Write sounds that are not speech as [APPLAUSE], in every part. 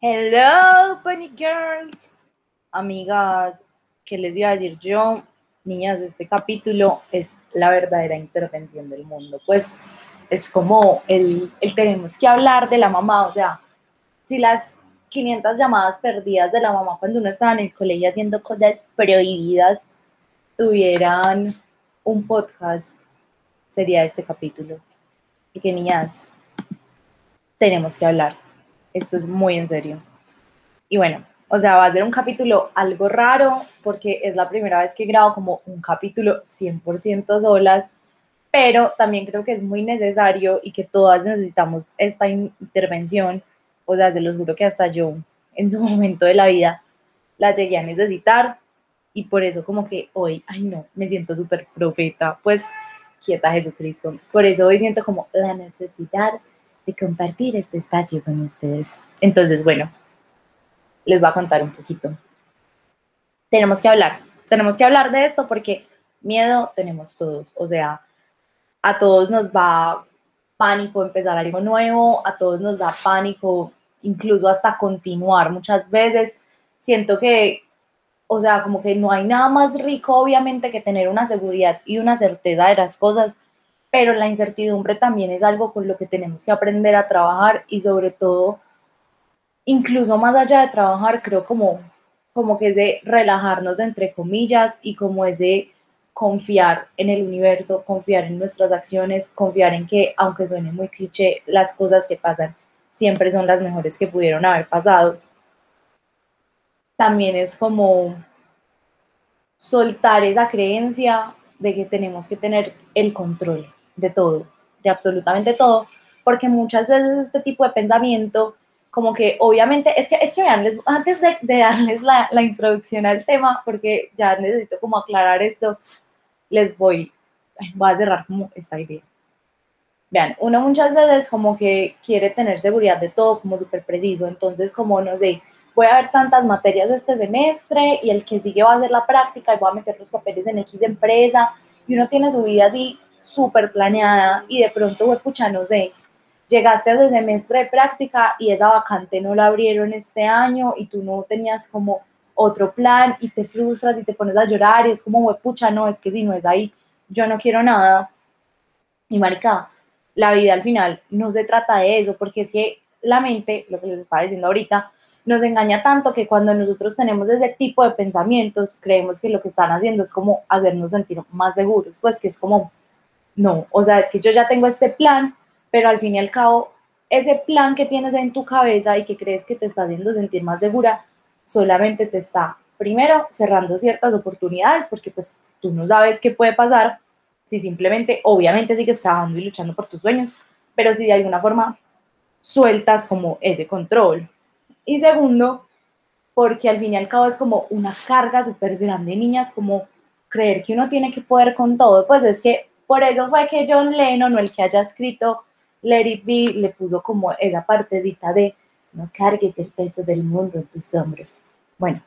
Hello, Bunny Girls. Amigas, ¿qué les iba a decir yo? Niñas, este capítulo es la verdadera intervención del mundo. Pues es como el, el tenemos que hablar de la mamá. O sea, si las 500 llamadas perdidas de la mamá cuando uno estaba en el colegio haciendo cosas prohibidas tuvieran un podcast, sería este capítulo. Y que niñas, tenemos que hablar. Esto es muy en serio. Y bueno, o sea, va a ser un capítulo algo raro porque es la primera vez que grabo como un capítulo 100% solas, pero también creo que es muy necesario y que todas necesitamos esta intervención. O sea, se los juro que hasta yo en su [LAUGHS] momento de la vida la llegué a necesitar y por eso como que hoy, ay no, me siento súper profeta, pues quieta Jesucristo. Por eso hoy siento como la necesidad de compartir este espacio con ustedes. Entonces, bueno, les voy a contar un poquito. Tenemos que hablar, tenemos que hablar de esto porque miedo tenemos todos, o sea, a todos nos va pánico empezar algo nuevo, a todos nos da pánico incluso hasta continuar muchas veces. Siento que, o sea, como que no hay nada más rico obviamente que tener una seguridad y una certeza de las cosas pero la incertidumbre también es algo con lo que tenemos que aprender a trabajar y sobre todo, incluso más allá de trabajar, creo como, como que es de relajarnos entre comillas y como es de confiar en el universo, confiar en nuestras acciones, confiar en que, aunque suene muy cliché, las cosas que pasan siempre son las mejores que pudieron haber pasado. También es como soltar esa creencia de que tenemos que tener el control de todo, de absolutamente todo, porque muchas veces este tipo de pensamiento, como que obviamente, es que, es que vean, antes de, darles la, la, introducción al tema, porque ya necesito como aclarar esto, les voy, voy a cerrar como esta idea. Vean, uno muchas veces como que quiere tener seguridad de todo, como súper preciso, entonces como, no sé, voy a ver tantas materias este semestre y el que sigue va a hacer la práctica y voy a meter los papeles en X empresa y uno tiene su vida así súper planeada y de pronto, pucha, no sé, llegaste al semestre de práctica y esa vacante no la abrieron este año y tú no tenías como otro plan y te frustras y te pones a llorar y es como, pucha, no, es que si no es ahí, yo no quiero nada. Y marica, la vida al final no se trata de eso, porque es que la mente, lo que les estaba diciendo ahorita, nos engaña tanto que cuando nosotros tenemos ese tipo de pensamientos, creemos que lo que están haciendo es como hacernos sentir más seguros, pues que es como, no, o sea, es que yo ya tengo este plan, pero al fin y al cabo, ese plan que tienes en tu cabeza y que crees que te está haciendo sentir más segura, solamente te está, primero, cerrando ciertas oportunidades, porque pues tú no sabes qué puede pasar si simplemente, obviamente sigues trabajando y luchando por tus sueños, pero si de alguna forma sueltas como ese control. Y segundo, porque al fin y al cabo es como una carga súper grande, niñas, como creer que uno tiene que poder con todo, pues es que por eso fue que John Lennon, o el que haya escrito Let It Be, le puso como esa partecita de no cargues el peso del mundo en tus hombros. Bueno,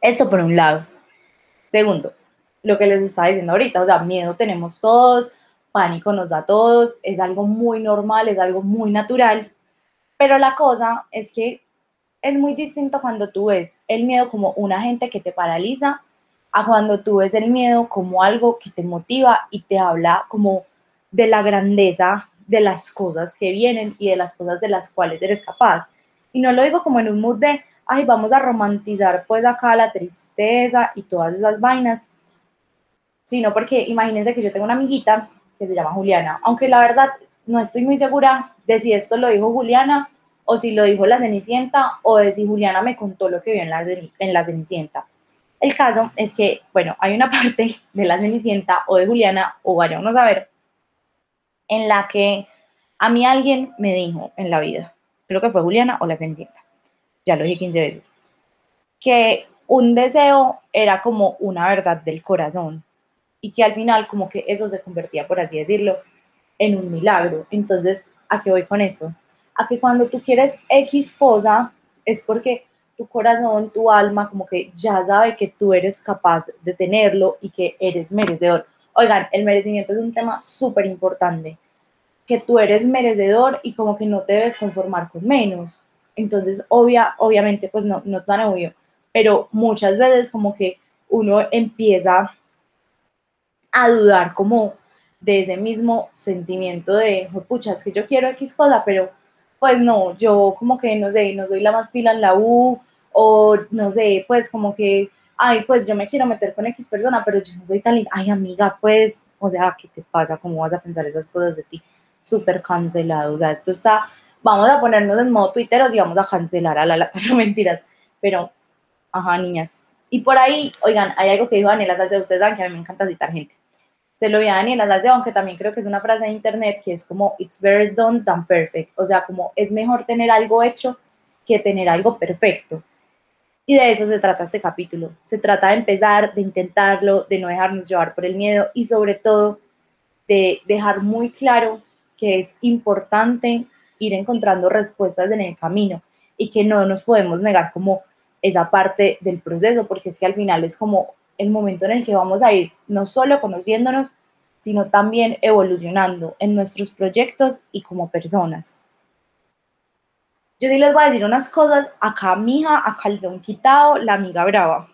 eso por un lado. Segundo, lo que les estaba diciendo ahorita, o sea, miedo tenemos todos, pánico nos da a todos, es algo muy normal, es algo muy natural, pero la cosa es que es muy distinto cuando tú ves el miedo como un agente que te paraliza a cuando tú ves el miedo como algo que te motiva y te habla como de la grandeza de las cosas que vienen y de las cosas de las cuales eres capaz. Y no lo digo como en un mood de, ay, vamos a romantizar pues acá la tristeza y todas esas vainas, sino porque imagínense que yo tengo una amiguita que se llama Juliana, aunque la verdad no estoy muy segura de si esto lo dijo Juliana o si lo dijo la Cenicienta o de si Juliana me contó lo que vio en la, en la Cenicienta. El caso es que, bueno, hay una [LAUGHS] parte de la Cenicienta o de Juliana, o vaya uno a saber, en la que a mí alguien me dijo en la vida, creo que fue Juliana o la Cenicienta, ya lo dije 15 veces, que un deseo era como una verdad del corazón y que al final como que eso se convertía, por así decirlo, en un milagro. Entonces, ¿a qué voy con eso? A que cuando tú quieres X cosa es porque tu corazón, tu alma, como que ya sabe que tú eres capaz de tenerlo y que eres merecedor. Oigan, el merecimiento es un tema súper importante, que tú eres merecedor y como que no te debes conformar con menos. Entonces, obvia, obviamente, pues no, no tan obvio, pero muchas veces como que uno empieza a dudar como de ese mismo sentimiento de, pucha, es que yo quiero X cosa, pero pues no, yo como que no sé, no soy la más fila en la U, o no sé, pues como que, ay, pues yo me quiero meter con X persona, pero yo no soy tan linda, ay amiga, pues, o sea, ¿qué te pasa? ¿Cómo vas a pensar esas cosas de ti? Súper cancelado, o sea, esto está, vamos a ponernos en modo Twitter y vamos a cancelar a la lata, [LAUGHS] no mentiras, pero, ajá, niñas. Y por ahí, oigan, hay algo que dijo Daniela Salcedo, ustedes saben que a mí me encanta citar gente se lo vi a Daniela Salcedo, aunque también creo que es una frase de internet que es como, it's better done than perfect, o sea, como es mejor tener algo hecho que tener algo perfecto. Y de eso se trata este capítulo. Se trata de empezar, de intentarlo, de no dejarnos llevar por el miedo y sobre todo de dejar muy claro que es importante ir encontrando respuestas en el camino y que no nos podemos negar como esa parte del proceso, porque es que al final es como el momento en el que vamos a ir no solo conociéndonos, sino también evolucionando en nuestros proyectos y como personas. Yo sí les voy a decir unas cosas, acá mija, acá el don quitado, la amiga brava.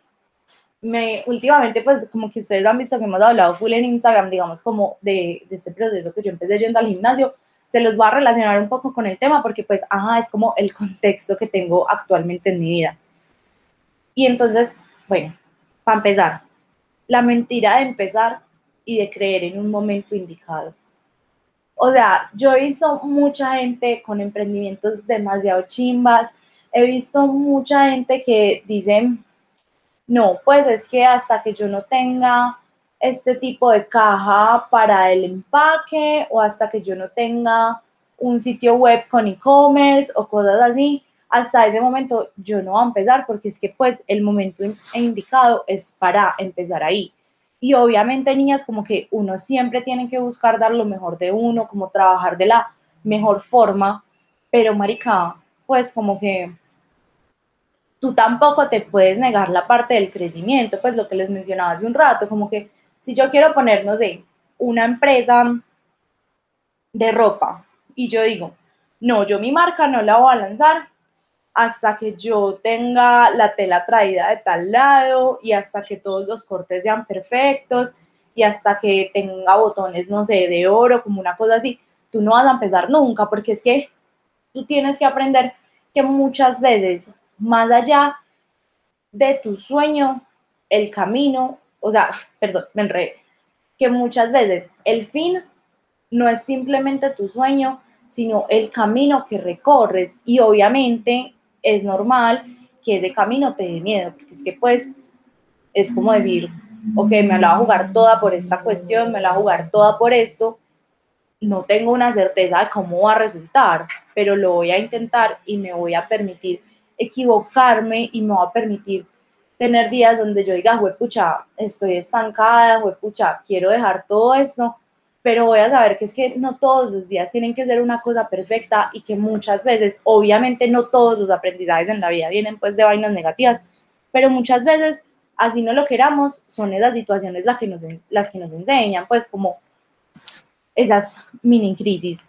Me, últimamente, pues como que ustedes han visto que hemos hablado full en Instagram, digamos, como de, de este proceso que yo empecé yendo al gimnasio, se los va a relacionar un poco con el tema porque pues, ajá, es como el contexto que tengo actualmente en mi vida. Y entonces, bueno, empezar, la mentira de empezar y de creer en un momento indicado. O sea, yo he visto mucha gente con emprendimientos demasiado chimbas, he visto mucha gente que dice, no, pues es que hasta que yo no tenga este tipo de caja para el empaque o hasta que yo no tenga un sitio web con e-commerce o cosas así, hasta ese momento yo no voy a empezar porque es que pues el momento indicado es para empezar ahí. Y obviamente niñas como que uno siempre tiene que buscar dar lo mejor de uno, como trabajar de la mejor forma, pero marica, pues como que tú tampoco te puedes negar la parte del crecimiento, pues lo que les mencionaba hace un rato, como que si yo quiero poner, no sé, una empresa de ropa y yo digo, no, yo mi marca no la voy a lanzar hasta que yo tenga la tela traída de tal lado y hasta que todos los cortes sean perfectos y hasta que tenga botones, no sé, de oro, como una cosa así, tú no vas a empezar nunca porque es que tú tienes que aprender que muchas veces, más allá de tu sueño, el camino, o sea, perdón, me enredé, que muchas veces el fin no es simplemente tu sueño, sino el camino que recorres y obviamente es normal que ese camino te dé miedo, porque es que pues es como decir, ok, me la voy a jugar toda por esta cuestión, me la voy a jugar toda por esto, no tengo una certeza de cómo va a resultar, pero lo voy a intentar y me voy a permitir equivocarme y me voy a permitir tener días donde yo diga, pucha, estoy estancada, pucha, quiero dejar todo esto, pero voy a saber que es que no todos los días tienen que ser una cosa perfecta y que muchas veces, obviamente no todos los aprendizajes en la vida vienen pues de vainas negativas, pero muchas veces, así no lo queramos, son esas situaciones las que nos, las que nos enseñan, pues como esas mini crisis.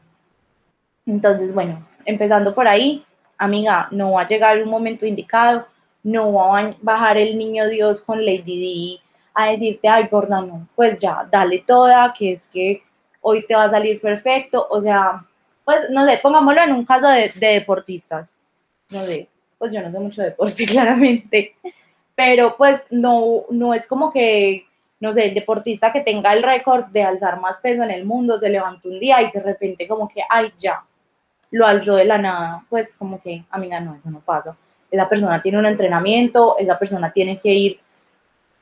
Entonces, bueno, empezando por ahí, amiga, no va a llegar un momento indicado, no va a bajar el niño Dios con Lady D a decirte, ay, gorda, no, pues ya, dale toda, que es que hoy te va a salir perfecto, o sea, pues, no sé, pongámoslo en un caso de, deportistas, no sé, pues yo no sé mucho de deporte, [LAUGHS] claramente, pero pues no, no es como que, no sé, el deportista que tenga el récord de alzar más peso en el mundo se levantó un día y de repente como que, ay, ya, lo alzó de la nada, pues como que, amiga, no, eso no pasa. Esa persona tiene un entrenamiento, esa persona tiene que ir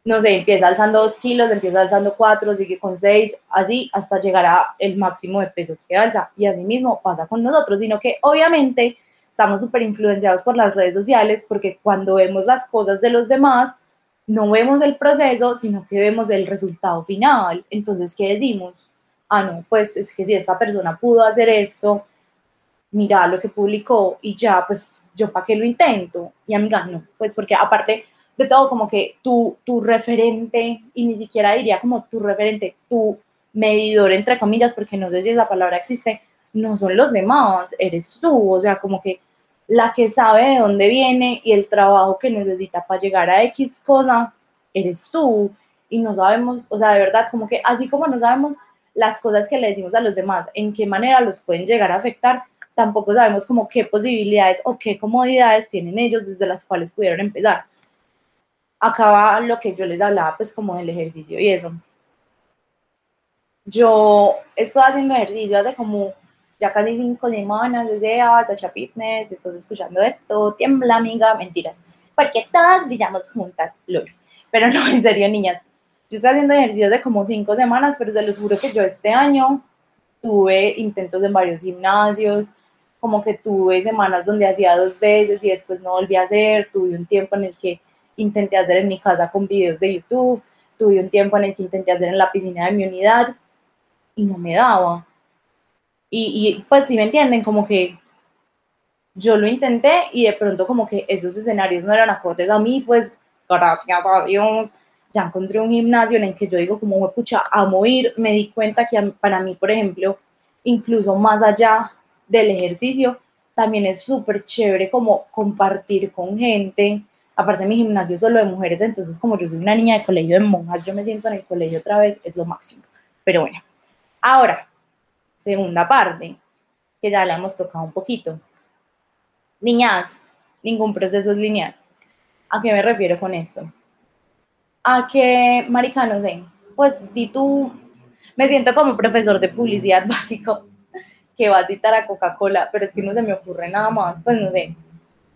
no sé, empieza alzando dos kilos, empieza alzando cuatro, sigue con seis, así hasta llegar a el máximo de peso que alza. Y así mismo pasa con nosotros, sino que obviamente estamos súper influenciados por las redes sociales porque cuando vemos las cosas de los demás, no vemos el proceso, sino que vemos el resultado final. Entonces, ¿qué decimos? Ah, no, pues es que si esa persona pudo hacer esto, mira lo que publicó y ya, pues yo para qué lo intento. Y amiga, no, pues porque aparte de todo como que tu, tu referente, y ni siquiera diría como tu referente, tu medidor, entre comillas, porque no sé si esa palabra existe, no son los demás, eres tú, o sea, como que la que sabe de dónde viene y el trabajo que necesita para llegar a X cosa, eres tú. Y no sabemos, o sea, de verdad, como que así como no sabemos las cosas que le decimos a los demás, en qué manera los pueden llegar a afectar, tampoco sabemos como qué posibilidades o qué comodidades tienen ellos desde las cuales pudieron empezar. Acaba lo que yo les hablaba, pues como del ejercicio y eso. Yo estoy haciendo ejercicio hace como ya casi cinco semanas desde Sacha Fitness, estás escuchando esto, tiembla amiga, mentiras, porque todas brillamos juntas, lol. Pero no, en serio, niñas, yo estoy haciendo ejercicios de como cinco semanas, pero se los juro que yo este año tuve intentos en varios gimnasios, como que tuve semanas donde hacía dos veces y después no volví a hacer, tuve un tiempo en el que intenté hacer en mi casa con videos de YouTube, tuve un tiempo en el que intenté hacer en la piscina de mi unidad y no me daba. Y, pues si me entienden, como que yo lo intenté y de pronto como que esos escenarios no eran acordes a mí, pues gracias a Dios, ya encontré un gimnasio en el que yo digo como, pucha, amo ir, me di cuenta que para mí, por ejemplo, incluso más allá del ejercicio, también es súper chévere como compartir con gente, aparte mi gimnasio es solo de mujeres, entonces como yo soy una niña de colegio de monjas, yo me siento en el colegio otra vez, es lo máximo, pero bueno, ahora, segunda parte, que ya la hemos tocado un poquito. Niñas, ningún proceso es lineal. ¿A qué me refiero con esto? A que, marica, no sé, pues di tú, me siento como profesor de publicidad [LAUGHS] básico que va a citar a Coca-Cola, pero es que no se me ocurre nada más, pues no sé,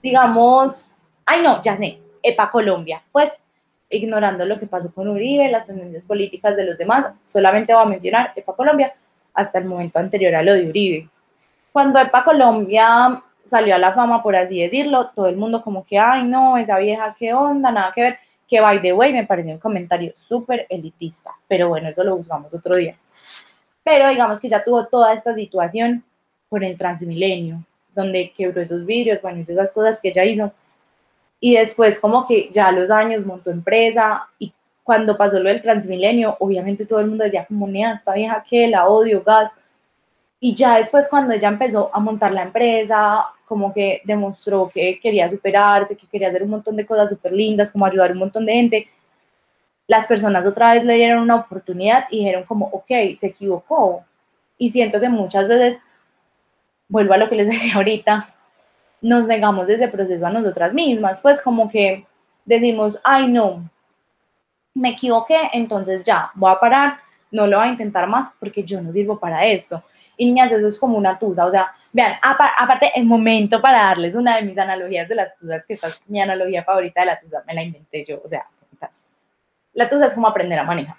digamos, ay no, ya sé, EPA Colombia, pues ignorando lo que pasó con Uribe, las tendencias políticas de los demás, solamente voy a mencionar EPA Colombia, hasta el momento anterior a lo de Uribe. Cuando EPA Colombia salió a la fama, por así decirlo, todo el mundo como que, ay, no, esa vieja, qué onda, nada que ver, que by the way me pareció un comentario súper elitista, pero bueno, eso lo buscamos otro día. Pero digamos que ya tuvo toda esta situación con el Transmilenio, donde quebró esos vidrios, bueno, esas cosas que ella hizo. Y después como que ya a los años montó empresa y cuando pasó lo del Transmilenio, obviamente todo el mundo decía como, nea, esta vieja que la odio, gas. Y ya después cuando ella empezó a montar la empresa, como que demostró que quería superarse, que quería hacer un montón de cosas súper lindas, como ayudar a un montón de gente, las personas otra vez le dieron una oportunidad y dijeron como, ok, se equivocó. Y siento que muchas veces, vuelvo a lo que les [LAUGHS] decía ahorita, nos negamos ese proceso a nosotras mismas, pues como que decimos, ay no, me equivoqué, entonces ya, voy a parar, no lo voy a intentar más porque yo no sirvo para eso. Y niñas, eso es como una tusa, o sea, vean, aparte, el momento para darles una de mis analogías de las tusas, que esta es mi analogía favorita de la tusa, me la inventé yo, o sea, la tusa es como aprender a manejar.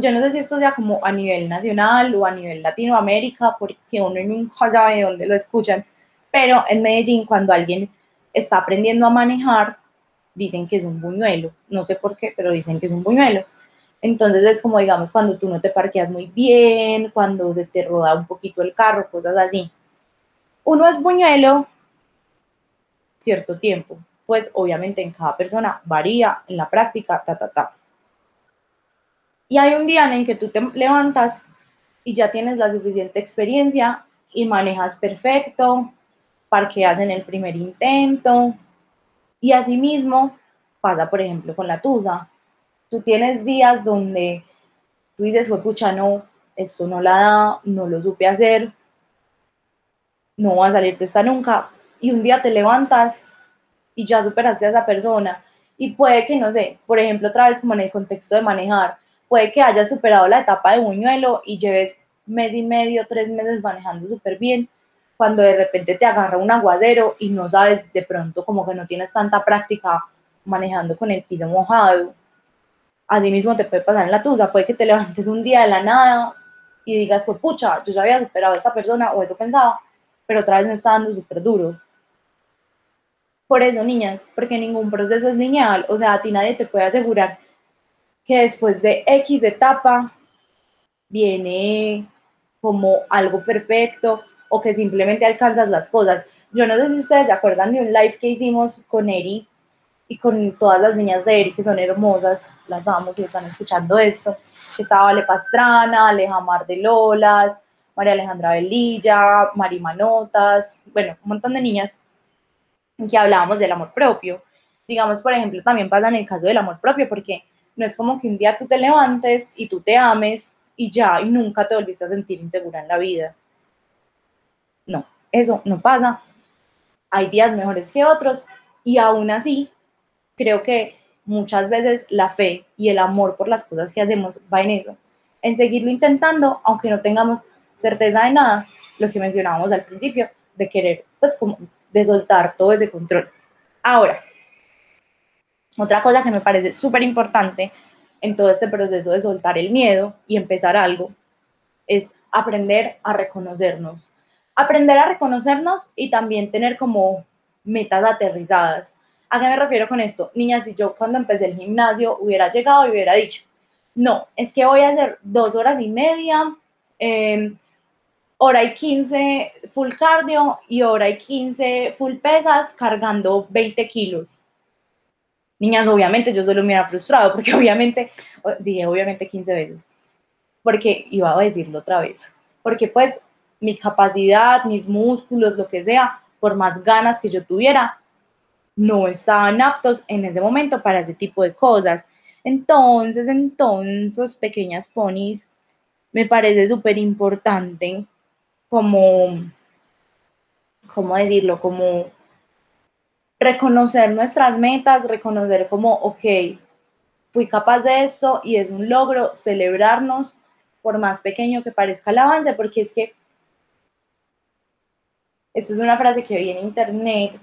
yo no sé si esto sea como a nivel nacional o a nivel Latinoamérica, porque uno nunca sabe de dónde lo escuchan, pero en Medellín cuando alguien está aprendiendo a manejar, dicen que es un buñuelo. No sé por qué, pero dicen que es un buñuelo. Entonces es como, digamos, cuando tú no te parqueas muy bien, cuando se te roda un poquito el carro, cosas así. Uno es buñuelo cierto tiempo, pues obviamente en cada persona varía en la práctica, ta, ta, ta. Y hay un día en el que tú te levantas y ya tienes la suficiente experiencia y manejas perfecto, parqueas en el primer intento, y asimismo pasa, por ejemplo, con la tusa. Tú tienes días donde tú dices, pucha, no, esto no la da, no lo supe hacer, no va a salirte esta nunca. Y un día te levantas y ya superaste a esa persona. Y puede que, no sé, por ejemplo, otra vez como en el contexto de manejar, puede que hayas superado la etapa de buñuelo y lleves mes y medio, tres meses manejando súper bien, cuando de repente te agarra un aguacero y no sabes de pronto como que no tienes tanta práctica manejando con el piso mojado. Así mismo te puede pasar en la tusa, puede que te levantes un día de la nada y digas, pues pucha, yo ya había superado a esa persona o eso pensaba, pero otra vez me está dando súper duro. Por eso, niñas, porque ningún proceso es lineal, o sea, a ti nadie te puede asegurar que después de X etapa viene como algo perfecto o que simplemente alcanzas las cosas. Yo no sé si ustedes se acuerdan de un live que hicimos con Eri y con todas las niñas de Eri que son hermosas, las vamos y están escuchando esto, estaba Ale Pastrana, Alejamar de Lolas, María Alejandra Velilla, Mari Manotas, bueno, un montón de niñas que hablábamos del amor propio. Digamos, por ejemplo, también pasa en el caso del amor propio, porque no es como que un día tú te levantes y tú te ames y ya, y nunca te volviste a sentir insegura en la vida. No, eso no pasa. Hay días mejores que otros y aún así creo que muchas veces la fe y el amor por las cosas que hacemos va en eso, en seguirlo intentando, aunque no tengamos certeza de nada, lo que mencionábamos al principio, de querer, pues como de soltar todo ese control. Ahora, otra cosa que me parece súper importante en todo este proceso de soltar el miedo y empezar algo es aprender a reconocernos. Aprender a reconocernos y también tener como metas aterrizadas. ¿A qué me refiero con esto? Niñas, si yo cuando empecé el gimnasio hubiera llegado y hubiera dicho, no, es que voy a hacer dos horas y media, em, hora y quince full cardio y hora y quince full pesas cargando 20 kilos. Niñas, obviamente yo solo me hubiera frustrado porque [LAUGHS] obviamente, dije obviamente 15 veces, porque iba a decirlo otra vez, porque pues mi capacidad, mis músculos, lo que sea, por más ganas que yo tuviera, no estaban aptos en ese momento para ese tipo de cosas. Entonces, entonces, pequeñas ponis, me parece súper importante como, ¿cómo decirlo? Como reconocer nuestras metas, reconocer como, ok, fui capaz de esto y es un logro, celebrarnos por más pequeño que parezca el avance, porque es que, esto es una frase que vi en internet,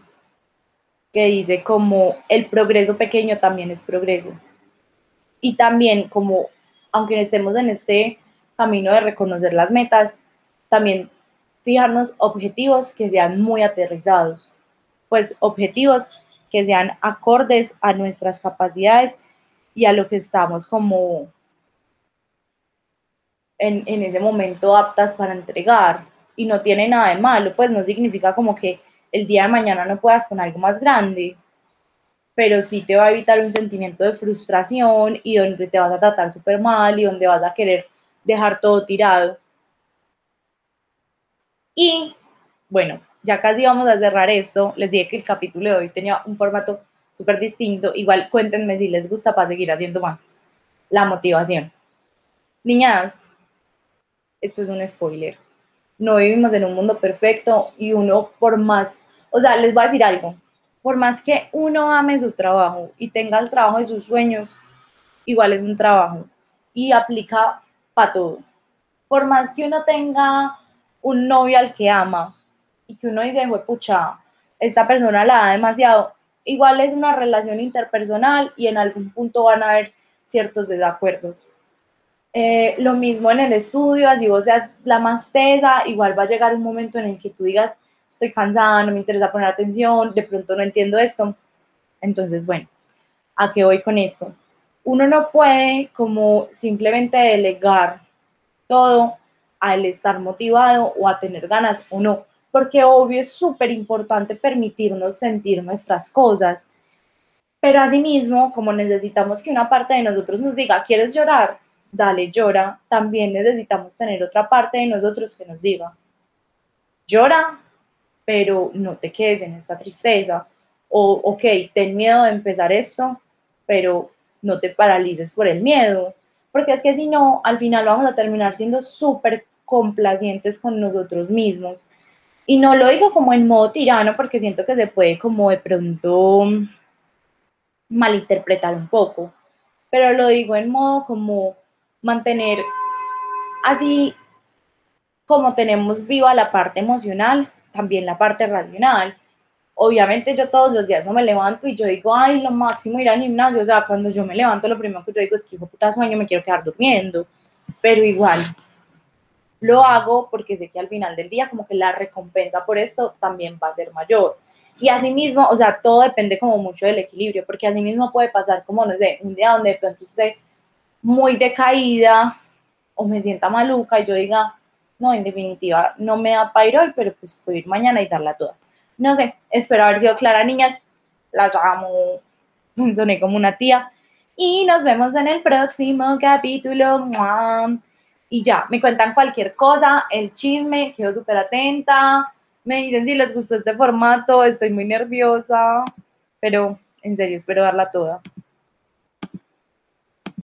que dice como el progreso pequeño también es progreso. Y también como, aunque estemos en este camino de reconocer las metas, también fijarnos objetivos que sean muy aterrizados, pues objetivos que sean acordes a nuestras capacidades y a lo que estamos como en, en, ese momento aptas para entregar. Y no tiene nada de malo, pues no significa como que el día de mañana no puedas con algo más grande, pero sí te va a evitar un sentimiento de frustración y donde te vas a tratar súper mal y donde vas a querer dejar todo tirado. Y bueno, ya casi vamos a cerrar esto. Les dije que el capítulo de hoy tenía un formato súper distinto. Igual cuéntenme si les gusta para seguir haciendo más. La motivación. Niñas, esto es un spoiler. No vivimos en un mundo perfecto y uno por más, o sea, les voy a decir algo. Por más que uno ame su trabajo y tenga el trabajo de sus sueños, igual es un trabajo y aplica para todo. Por más que uno tenga un novio al que ama y que uno dice, pucha, esta persona la da demasiado, igual es una relación interpersonal y en algún punto van a haber ciertos desacuerdos. Eh, lo mismo en el estudio, así vos seas la más tesa, igual va a llegar un momento en el que tú digas, estoy cansada, no me interesa poner atención, de pronto no entiendo esto. Entonces, bueno, ¿a qué voy con esto? Uno no puede como simplemente delegar todo al estar motivado o a tener ganas o no, porque obvio es súper importante permitirnos sentir nuestras cosas, pero asimismo, como necesitamos que una parte de nosotros nos diga, ¿quieres llorar? Dale, llora. También necesitamos tener otra parte de nosotros que nos diga, llora, pero no te quedes en esa tristeza. O, ok, ten miedo de empezar esto, pero no te paralices por el miedo, porque es que si no, al final vamos a terminar siendo súper complacientes con nosotros mismos. Y no lo digo como en modo tirano, porque siento que se puede como de pronto malinterpretar un poco, pero lo digo en modo como mantener así como tenemos viva la parte emocional, también la parte racional. Obviamente yo todos los días no me levanto y yo digo, ay, lo máximo ir al gimnasio. O sea, cuando yo me levanto, lo primero que yo digo es que hijo puta sueño, me quiero quedar durmiendo. Pero igual, lo hago porque sé que al final del día como que la recompensa por esto también va a ser mayor. Y así mismo, o sea, todo depende como mucho del equilibrio, porque así mismo puede pasar como, no sé, un día donde de pronto esté muy decaída o me sienta maluca y yo diga, no, en definitiva, no me da para ir hoy, pero pues puedo ir mañana y darla toda. No sé, espero haber sido clara, niñas. La amo, [LAUGHS] soné como una tía. Y nos vemos en el próximo capítulo y ya, me cuentan cualquier cosa, el chisme, quedo súper atenta, me dicen si les gustó este formato, estoy muy nerviosa, pero en serio, espero darla toda.